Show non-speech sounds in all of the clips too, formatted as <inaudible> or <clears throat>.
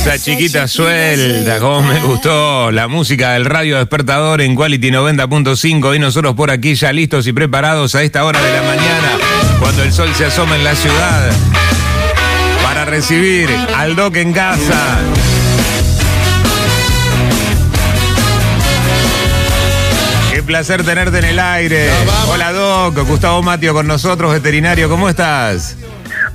Esa chiquita suelta, como me gustó la música del radio despertador en Quality 90.5 y nosotros por aquí ya listos y preparados a esta hora de la mañana, cuando el sol se asoma en la ciudad, para recibir al Doc en casa. Qué placer tenerte en el aire. Hola Doc, Gustavo Matio con nosotros, veterinario, ¿cómo estás?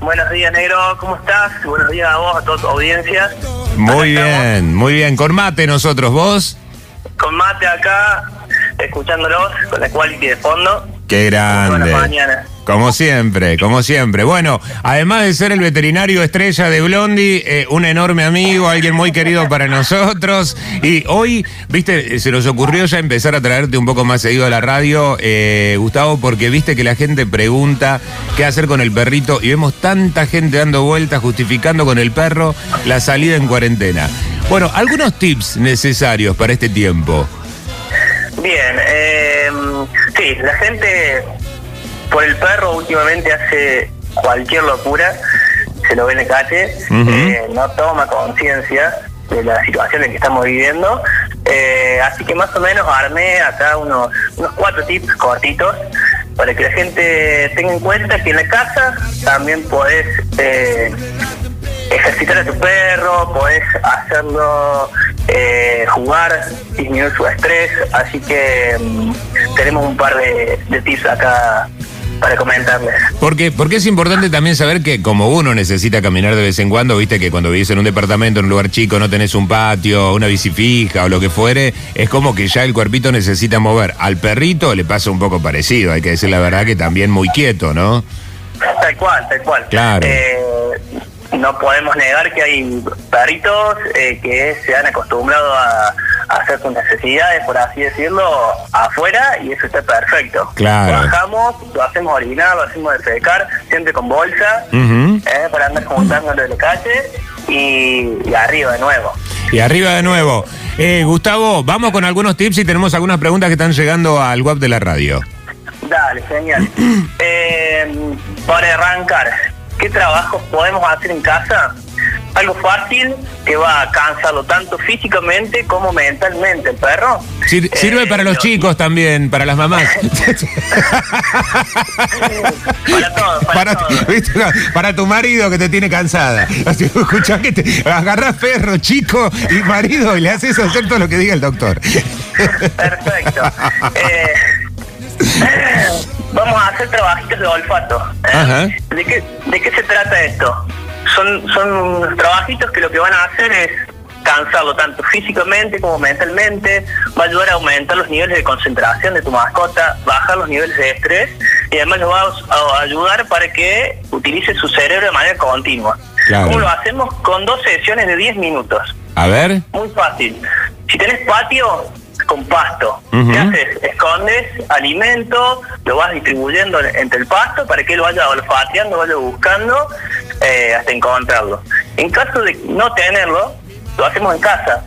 Buenos días, negro, ¿cómo estás? Buenos días a vos, a toda tu audiencia. Muy bien, muy bien. Con mate nosotros, ¿vos? Con mate acá, escuchándolos, con la quality de fondo. Qué grande. mañanas. Como siempre, como siempre. Bueno, además de ser el veterinario estrella de Blondie, eh, un enorme amigo, alguien muy querido para nosotros. Y hoy, viste, se nos ocurrió ya empezar a traerte un poco más seguido a la radio, eh, Gustavo, porque viste que la gente pregunta qué hacer con el perrito y vemos tanta gente dando vueltas justificando con el perro la salida en cuarentena. Bueno, algunos tips necesarios para este tiempo. Bien, eh, sí, la gente por el perro últimamente hace cualquier locura, se lo ve en la calle, eh, no toma conciencia de la situación en que estamos viviendo. Eh, así que más o menos armé acá unos, unos cuatro tips cortitos para que la gente tenga en cuenta que en la casa también podés eh, ejercitar a tu perro, podés hacerlo eh, jugar, disminuir su estrés, así que mm, tenemos un par de, de tips acá para comentarles. Porque, porque es importante también saber que como uno necesita caminar de vez en cuando, viste que cuando vivís en un departamento, en un lugar chico, no tenés un patio, una bici fija o lo que fuere, es como que ya el cuerpito necesita mover. Al perrito le pasa un poco parecido, hay que decir la verdad que también muy quieto, ¿no? Tal cual, tal cual. Claro. Eh, no podemos negar que hay perritos eh, que se han acostumbrado a, a hacer sus necesidades, por así decirlo, afuera y eso está perfecto. Claro. Bajamos, lo hacemos orinar, lo hacemos defecar, siempre con bolsa, Ujú. eh, para andar juntándolo de la calle y, y arriba de nuevo. Y arriba de nuevo. Eh, Gustavo, vamos con algunos tips y tenemos algunas preguntas que están llegando al web de la radio. Dale, genial. <clears throat> Eh, para arrancar, ¿qué trabajos podemos hacer en casa? Algo fácil que va a cansarlo tanto físicamente como mentalmente el perro. Sir- sirve Eh, para los lo- chicos también, para las mamás. <laughs> Para todos, para, todos. ¿viste? Para tu marido que te tiene cansada. <laughs> Así, escuchá que te agarrás perro, chico y marido y le haces hacer todo lo que diga el doctor. Perfecto. <laughs> Eh, hacer trabajitos de olfato. ¿eh? Ajá. ¿De, qué, ¿De qué se trata esto? Son, son unos trabajitos que lo que van a hacer es cansarlo tanto físicamente como mentalmente, va a ayudar a aumentar los niveles de concentración de tu mascota, bajar los niveles de estrés y además lo va a ayudar para que utilice su cerebro de manera continua. Claro. ¿Cómo lo hacemos? Con dos sesiones de 10 minutos. A ver. Muy fácil. Si tenés patio, con pasto. ¿Qué haces? Escondes alimento, lo vas distribuyendo entre el pasto para que él vaya olfateando, vaya buscando eh, hasta encontrarlo. En caso de no tenerlo, lo hacemos en casa.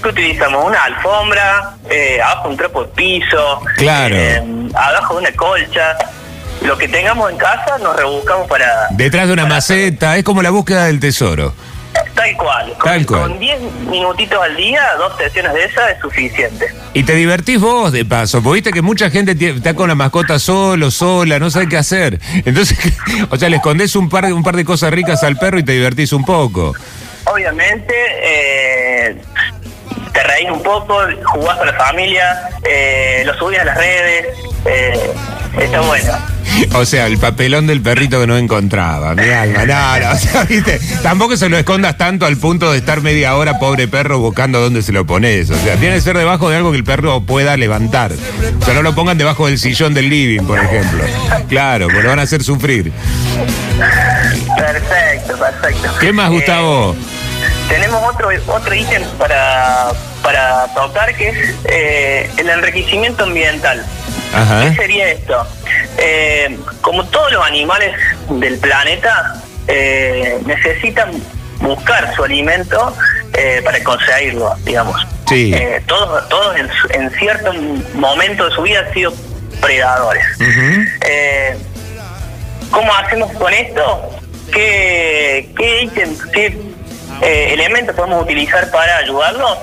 ¿Qué utilizamos? Una alfombra, eh, abajo un trapo de piso, Claro. eh, abajo una colcha. Lo que tengamos en casa nos rebuscamos para... Detrás de una para maceta, es como la búsqueda del tesoro. Tal cual. Con- cual. Con 10 minutitos al día, dos sesiones de esas es suficiente. Y te divertís vos de paso, porque viste que mucha gente está con la mascota solo, sola, no sabe qué hacer. <laughs> Entonces, <laughs> o sea, le escondés un par, de- un par de cosas ricas al perro y te divertís un poco. Obviamente, eh, te reís un poco, jugás con la familia, eh, lo subís a las redes, eh, está bueno. <laughs> O sea, el papelón del perrito que no encontraba, mi alma, no, no, <laughs> o sea, viste, tampoco se lo escondas tanto al punto de estar media hora, pobre perro, buscando dónde se lo pones. O sea, tiene que ser debajo de algo que el perro pueda levantar. O sea, no lo pongan debajo del sillón del living, por ejemplo. Claro, porque lo van a hacer sufrir. Perfecto, perfecto. ¿Qué más, Eh, Gustavo? tenemos otro otro ítem para, para tocar que es eh, el enriquecimiento ambiental. Ajá. ¿Qué sería esto? Eh, como todos los animales del planeta eh, necesitan buscar su alimento eh, para conseguirlo, digamos. Sí. Eh, todos todos en, en cierto momento de su vida han sido predadores. Ujú. Eh, ¿Cómo hacemos con esto? ¿Qué, qué ítem, qué eh, elementos podemos utilizar para ayudarlo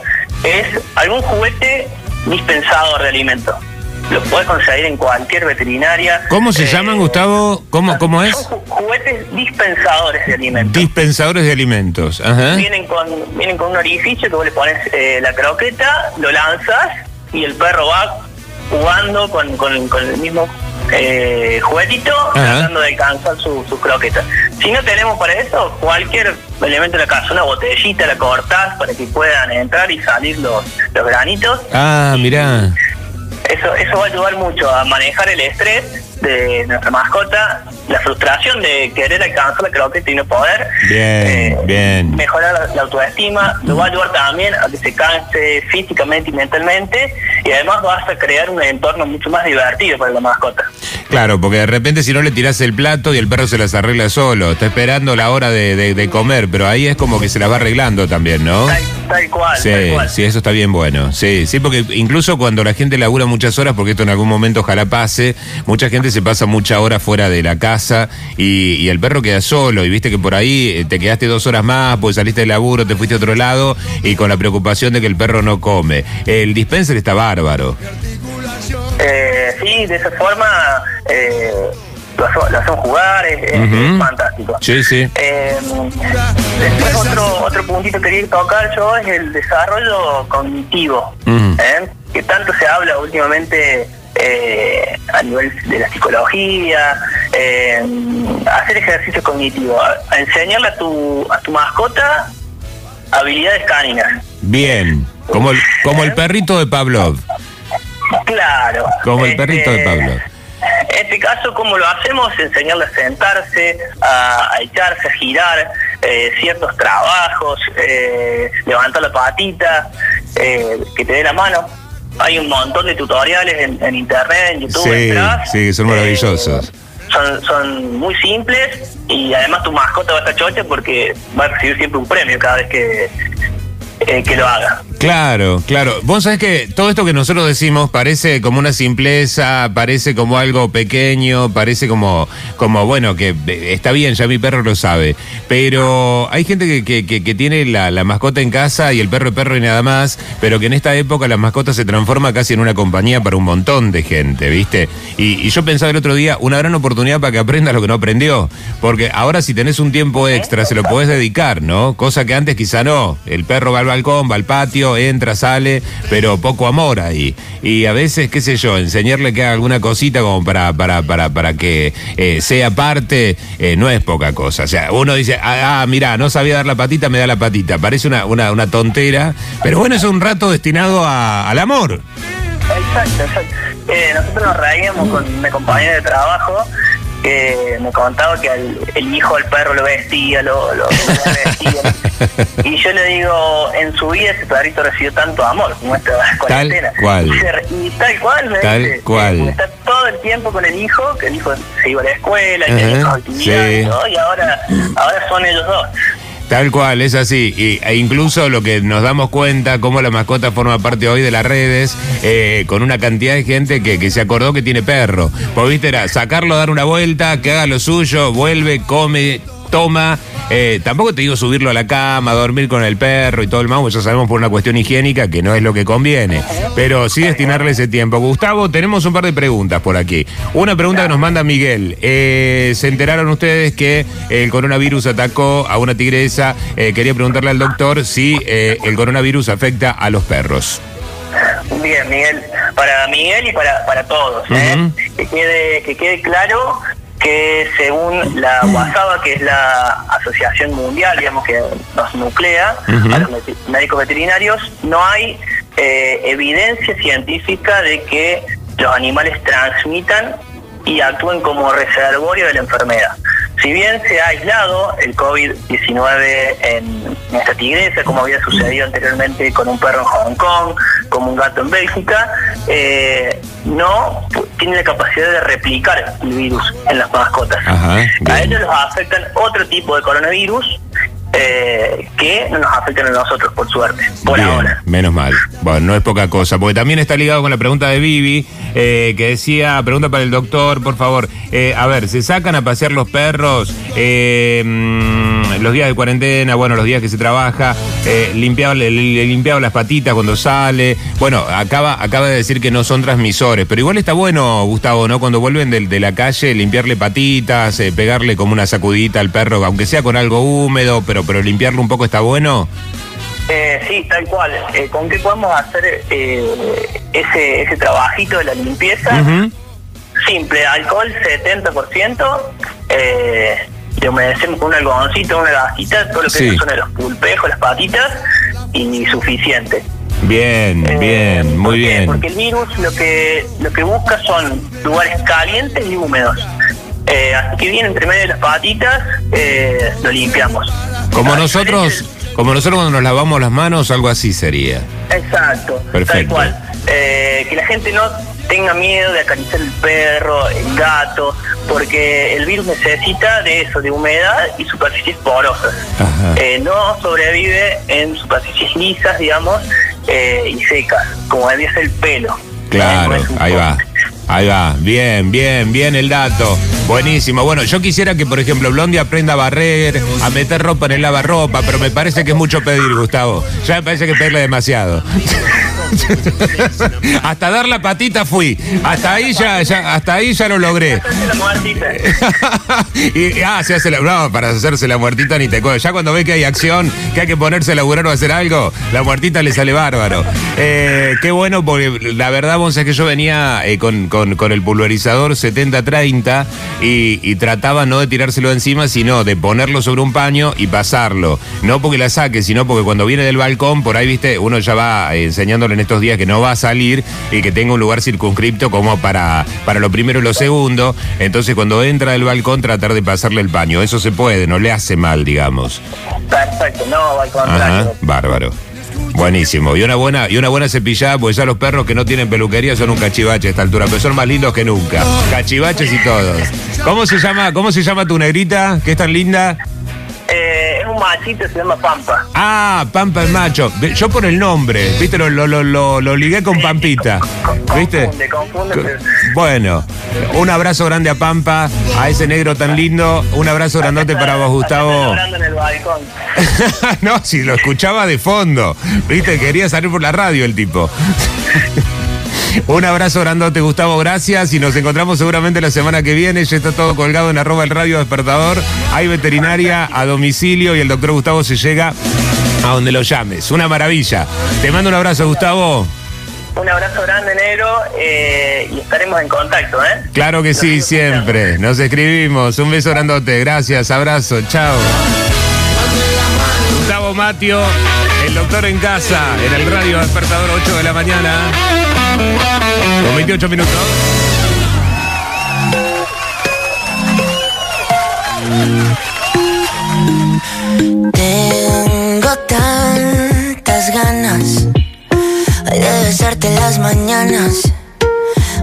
es algún juguete dispensador de alimentos. Lo puedes conseguir en cualquier veterinaria. ¿Cómo se Eh, llaman, Gustavo? ¿Cómo, cómo es? Son ju- juguetes dispensadores de alimentos. Dispensadores de alimentos. Ajá. Vienen con, vienen con un orificio que vos le pones eh, la croqueta, lo lanzas y el perro va jugando con, con- con el mismo eh, juguetito, tratando de alcanzar su, su croqueta. Si no tenemos para eso, cualquier elemento de la casa, una botellita, la cortás para que puedan entrar y salir los, los granitos. Ah, mirá. Eso, eso va a ayudar mucho a manejar el estrés de nuestra mascota, la frustración de querer alcanzar la croqueta y no poder. Bien, bien. Mejorar la, la autoestima, lo va a ayudar también a que se canse físicamente y mentalmente y además vas a crear un entorno mucho más divertido para la mascota. Claro, porque de repente si no le tirás el plato y el perro se las arregla solo, está esperando la hora de, de- de comer, pero ahí es como que se las va arreglando también, ¿no? Tal, tal cual, Sí, tal cual. sí, eso está bien bueno. Sí, sí, porque incluso cuando la gente labura muchas horas, porque esto en algún momento ojalá pase, mucha gente se pasa mucha hora fuera de la casa y, y el perro queda solo. Y viste que por ahí eh, te quedaste dos horas más, pues saliste del laburo, te fuiste a otro lado y con la preocupación de que el perro no come. El dispenser está bárbaro. Eh, sí, de esa forma eh, lo, lo hacen jugar, es, es- Ujú. es fantástico. Sí, sí. Eh, después otro, otro puntito que quería tocar yo es el desarrollo cognitivo, Ujú. ¿eh? que tanto se habla últimamente eh, a nivel de la psicología, eh, hacer ejercicio cognitivo, a, a enseñarle a tu, a tu mascota habilidades cáninas. Bien. Como el, como el perrito de Pavlov. Claro. Como el perrito de Pablo. En este caso, ¿cómo lo hacemos? Enseñarle a sentarse, a, a echarse, a girar, eh, ciertos trabajos, eh, levantar la patita, eh, que te dé la mano. Hay un montón de tutoriales en, en internet, en YouTube. Sí, entras, sí, son maravillosos. Son, son muy simples y además tu mascota va a estar chocha porque va a recibir siempre un premio cada vez que, eh, que lo haga. Claro, claro. Vos sabés que todo esto que nosotros decimos parece como una simpleza, parece como algo pequeño, parece como, como bueno, que eh, está bien, ya mi perro lo sabe. Pero hay gente que, que, tiene la, la mascota en casa y el perro perro y nada más, pero que en esta época la mascota se transforma casi en una compañía para un montón de gente, ¿viste? Y, y yo pensaba el otro día, una gran oportunidad para que aprenda lo que no aprendió. Porque ahora si tenés un tiempo extra, se lo podés dedicar, ¿no? Cosa que antes quizá no. El perro va al balcón, va al patio, entra, sale, pero poco amor ahí. Y a veces, qué sé yo, enseñarle que haga alguna cosita como para, para, para, para que eh, sea parte, eh, no es poca cosa. O sea, uno dice, ah, ah, mira, no sabía dar la patita, me da la patita. Parece una, una, una tontera, pero bueno, es un rato destinado a- al amor. Exacto, exacto. Eh, nosotros nos reíamos con una compañera de trabajo que me contaba que al- el hijo del perro lo vestía, lo, lo, lo vestía. <laughs> y yo le digo, en su vida ese perrito recibió tanto amor como esta cuarentena. cual. Y, se y tal cual, me Tal dice, cual. Está todo el tiempo con el hijo, que el hijo se iba a la escuela, y sí. y todo, y ahora, ahora son ellos dos. Tal cual, es así. Y, e incluso lo que nos damos cuenta, cómo la mascota forma parte hoy de las redes, eh, con una cantidad de gente que, que se acordó que tiene perro. Pues viste, era sacarlo, dar una vuelta, que haga lo suyo, vuelve, come, toma. Eh, tampoco te digo subirlo a la cama, dormir con el perro y todo el mambo, ya sabemos por una cuestión higiénica que no es lo que conviene. Pero sí destinarle ese tiempo. Gustavo, tenemos un par de preguntas por aquí. Una pregunta que nos manda Miguel. Eh, se enteraron ustedes que el coronavirus atacó a una tigresa. Eh, quería preguntarle al doctor si eh, el coronavirus afecta a los perros. Bien, Miguel, para Miguel y para, para todos, ¿eh? Que, quede, que quede claro que según la WASABA, que es la asociación mundial, digamos, que nos nuclea a los médicos veterinarios, no hay eh, evidencia científica de que los animales transmitan y actúen como reservorio de la enfermedad. Si bien se ha aislado el COVID-19 en esta tigresa, como había sucedido anteriormente con un perro en Hong Kong, como un gato en Bélgica, eh, no tiene la capacidad de replicar el virus en las mascotas. Ajá. A ellos los afectan otro tipo de coronavirus eh, que no nos afecten a nosotros, por suerte, por Bien, ahora. Menos mal. Bueno, no es poca cosa, porque también está ligado con la pregunta de Vivi, eh, que decía, pregunta para el doctor, por favor. Eh, a ver, ¿se sacan a pasear los perros eh, mm, los días de cuarentena, bueno, los días que se trabaja, limpiado, le, le- limpiado las patitas cuando sale? Bueno, acaba, acaba de decir que no son transmisores, pero igual está bueno, Gustavo, ¿no? Cuando vuelven del- de, la calle, limpiarle patitas, pegarle como una sacudita al perro, aunque sea con algo húmedo, pero, pero limpiarlo un poco está bueno. Eh, sí, tal cual. Eh, ¿Con qué podemos hacer eh, ese, ese trabajito de la limpieza? Simple, alcohol 70%, eh, le humedecemos con un algodoncito, una gajita, todo lo que Sí. son los pulpejos, las patitas, y suficiente. Bien, Eh, bien, muy bien. Porque el virus lo que lo que busca son lugares calientes y húmedos. Eh, así que bien entre medio de las patitas lo limpiamos. Como nosotros, como nosotros cuando nos lavamos las manos, algo así sería. Exacto, tal Perfecto. cual. Eh, que la gente no tenga miedo de acariciar el perro, el gato, porque el virus necesita de eso, de humedad y superficies porosas. Eh, no sobrevive en superficies lisas, digamos, eh, y secas, como debe ser el pelo. Claro, no ahí va. Ahí va, bien, bien, bien el dato. Buenísimo. Bueno, yo quisiera que, por ejemplo, Blondie aprenda a barrer, a meter ropa en el lavarropa, pero me parece que es mucho pedir, Gustavo. Ya me parece que pedirle demasiado. <laughs> hasta dar la patita fui. Hasta ahí ya, ya- hasta ahí ya lo logré. <laughs> La ah, se hace la. No, para hacerse la muertita ni te cuento. Ya cuando ve que hay acción, que hay que ponerse a laburar o hacer algo, la muertita le sale bárbaro. Eh, qué bueno, porque la verdad, vos es que yo venía eh, con, con- con el pulverizador 70-30 y, y trataba no de tirárselo encima, sino de ponerlo sobre un paño y pasarlo. No porque la saque, sino porque cuando viene del balcón, por ahí, viste, uno ya va eh, enseñándole en estos días que no va a salir y que tenga un lugar circunscripto como para, para lo primero y lo segundo. Entonces, cuando entra del balcón, tratar de pasarle el paño. Eso se puede, no le hace mal, digamos. Perfecto, no, al Ajá, contrario. bárbaro. Buenísimo. Y una buena, y una buena cepillada, porque ya los perros que no tienen peluquería son un cachivache a esta altura, pero son más lindos que nunca. Cachivaches y todos. ¿Cómo se llama, cómo se llama tu negrita? que es tan linda? Eh, machito, se llama Pampa. Ah, Pampa el macho. Yo por el nombre, viste, lo, lo, lo, lo- ligué con Pampita. ¿Viste? Confunde, confunde, Bueno, un abrazo grande a Pampa, a ese negro tan lindo. Un abrazo grandote para vos, Gustavo. Hablando en el balcón. <laughs> no, si lo escuchaba de fondo. Viste, quería salir por la radio el tipo. <laughs> Un abrazo grandote, Gustavo, gracias. Y nos encontramos seguramente la semana que viene. Ya está todo colgado en arroba el radio despertador. Hay veterinaria a domicilio y el doctor Gustavo se llega a donde lo llames. Una maravilla. Te mando un abrazo, Gustavo. Un abrazo grande, negro, eh, y estaremos en contacto, ¿eh? Claro que sí, siempre. Nos escribimos. Un beso grandote. Gracias, abrazo. Chao. Gustavo Matio, el doctor en casa, en el radio despertador 8 de la mañana. Con 28 minutos. Tengo tantas ganas de besarte las mañanas,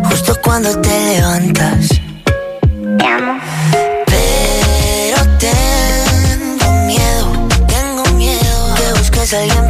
justo cuando te levantas. Te amo. Pero tengo miedo, tengo miedo que busques a alguien